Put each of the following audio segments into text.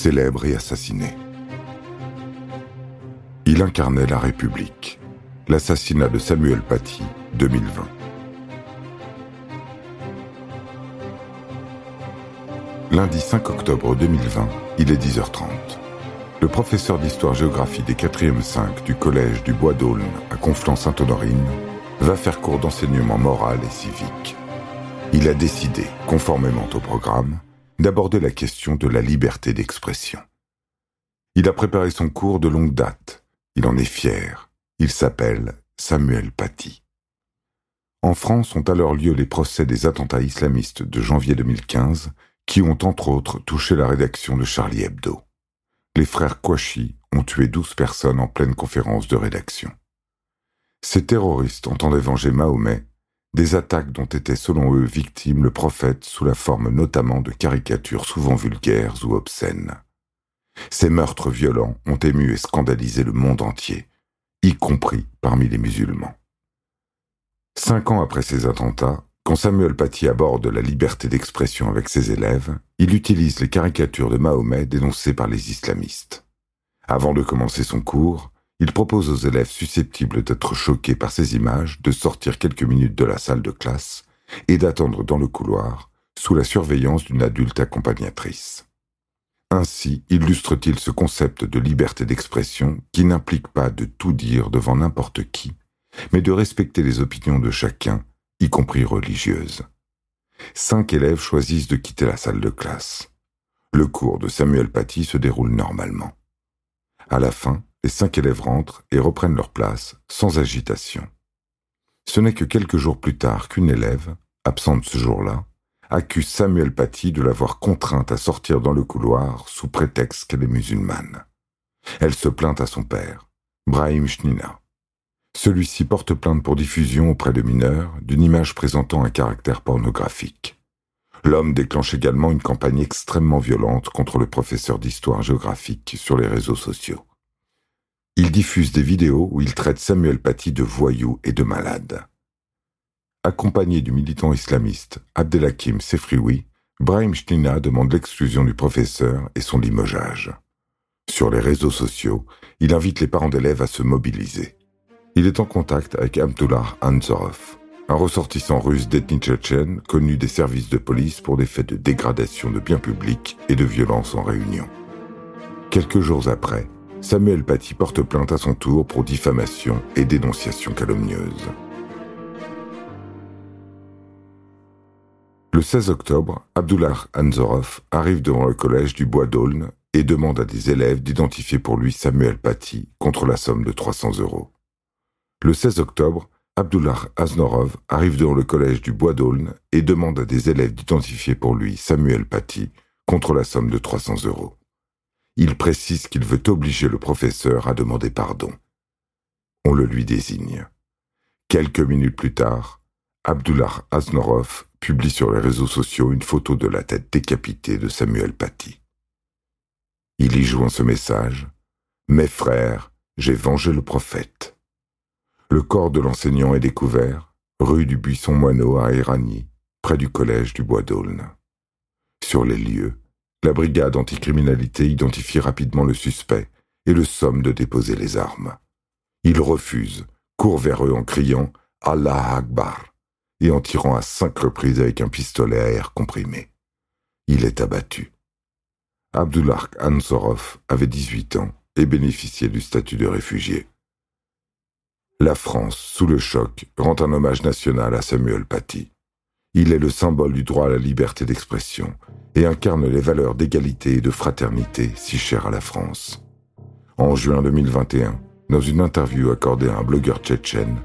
célèbre et assassiné. Il incarnait la République. L'assassinat de Samuel Paty, 2020. Lundi 5 octobre 2020, il est 10h30. Le professeur d'histoire-géographie des 4e 5 du collège du Bois d'Aulne à Conflans-Sainte-Honorine va faire cours d'enseignement moral et civique. Il a décidé, conformément au programme, d'aborder la question de la liberté d'expression. Il a préparé son cours de longue date. Il en est fier. Il s'appelle Samuel Paty. En France ont alors lieu les procès des attentats islamistes de janvier 2015 qui ont entre autres touché la rédaction de Charlie Hebdo. Les frères Kouachi ont tué douze personnes en pleine conférence de rédaction. Ces terroristes entendaient venger Mahomet, des attaques dont était selon eux victime le prophète sous la forme notamment de caricatures souvent vulgaires ou obscènes. Ces meurtres violents ont ému et scandalisé le monde entier, y compris parmi les musulmans. Cinq ans après ces attentats, quand Samuel Paty aborde la liberté d'expression avec ses élèves, il utilise les caricatures de Mahomet dénoncées par les islamistes. Avant de commencer son cours, il propose aux élèves susceptibles d'être choqués par ces images de sortir quelques minutes de la salle de classe et d'attendre dans le couloir, sous la surveillance d'une adulte accompagnatrice. Ainsi illustre-t-il ce concept de liberté d'expression qui n'implique pas de tout dire devant n'importe qui, mais de respecter les opinions de chacun y compris religieuses. Cinq élèves choisissent de quitter la salle de classe. Le cours de Samuel Paty se déroule normalement. À la fin, les cinq élèves rentrent et reprennent leur place sans agitation. Ce n'est que quelques jours plus tard qu'une élève, absente ce jour-là, accuse Samuel Paty de l'avoir contrainte à sortir dans le couloir sous prétexte qu'elle est musulmane. Elle se plaint à son père, Brahim Shnina. Celui-ci porte plainte pour diffusion auprès de mineurs d'une image présentant un caractère pornographique. L'homme déclenche également une campagne extrêmement violente contre le professeur d'histoire géographique sur les réseaux sociaux. Il diffuse des vidéos où il traite Samuel Paty de voyou et de malade. Accompagné du militant islamiste Abdelhakim Sefrioui, Brahim Shnina demande l'exclusion du professeur et son limogeage. Sur les réseaux sociaux, il invite les parents d'élèves à se mobiliser. Il est en contact avec Abdullah Anzorov, un ressortissant russe d'ethnie tchétchène connu des services de police pour des faits de dégradation de biens publics et de violence en réunion. Quelques jours après, Samuel Paty porte plainte à son tour pour diffamation et dénonciation calomnieuse. Le 16 octobre, Abdullah Anzorov arrive devant le collège du Bois d'Aulne et demande à des élèves d'identifier pour lui Samuel Paty contre la somme de 300 euros. Le 16 octobre, Abdullah Aznorov arrive devant le collège du Bois d'Aulne et demande à des élèves d'identifier pour lui Samuel Paty contre la somme de 300 euros. Il précise qu'il veut obliger le professeur à demander pardon. On le lui désigne. Quelques minutes plus tard, Abdullah Aznorov publie sur les réseaux sociaux une photo de la tête décapitée de Samuel Paty. Il y joint ce message Mes frères, j'ai vengé le prophète. Le corps de l'enseignant est découvert, rue du Buisson Moineau à Éragny, près du collège du Bois d'Aulne. Sur les lieux, la brigade anticriminalité identifie rapidement le suspect et le somme de déposer les armes. Il refuse, court vers eux en criant Allah Akbar et en tirant à cinq reprises avec un pistolet à air comprimé. Il est abattu. Abdullah Ansorov avait 18 ans et bénéficiait du statut de réfugié. La France, sous le choc, rend un hommage national à Samuel Paty. Il est le symbole du droit à la liberté d'expression et incarne les valeurs d'égalité et de fraternité si chères à la France. En juin 2021, dans une interview accordée à un blogueur tchétchène,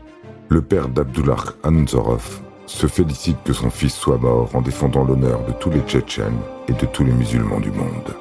le père d'Abdullah Anzorov se félicite que son fils soit mort en défendant l'honneur de tous les Tchétchènes et de tous les musulmans du monde.